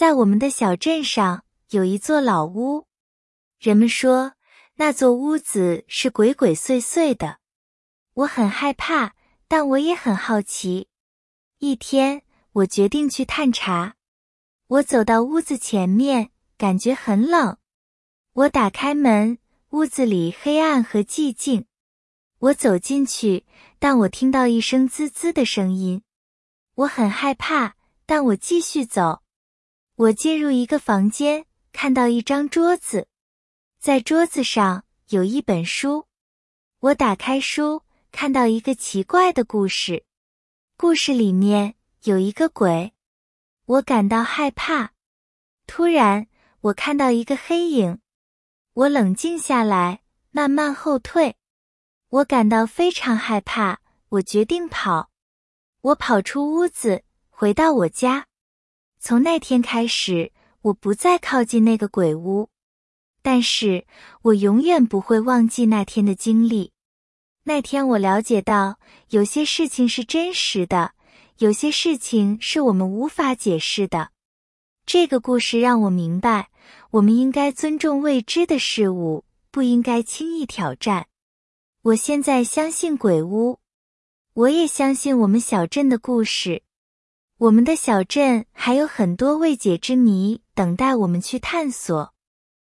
在我们的小镇上有一座老屋，人们说那座屋子是鬼鬼祟祟的。我很害怕，但我也很好奇。一天，我决定去探查。我走到屋子前面，感觉很冷。我打开门，屋子里黑暗和寂静。我走进去，但我听到一声滋滋的声音。我很害怕，但我继续走。我进入一个房间，看到一张桌子，在桌子上有一本书。我打开书，看到一个奇怪的故事。故事里面有一个鬼，我感到害怕。突然，我看到一个黑影，我冷静下来，慢慢后退。我感到非常害怕，我决定跑。我跑出屋子，回到我家。从那天开始，我不再靠近那个鬼屋，但是我永远不会忘记那天的经历。那天我了解到，有些事情是真实的，有些事情是我们无法解释的。这个故事让我明白，我们应该尊重未知的事物，不应该轻易挑战。我现在相信鬼屋，我也相信我们小镇的故事。我们的小镇还有很多未解之谜等待我们去探索。